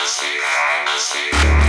fantasy, fantasy.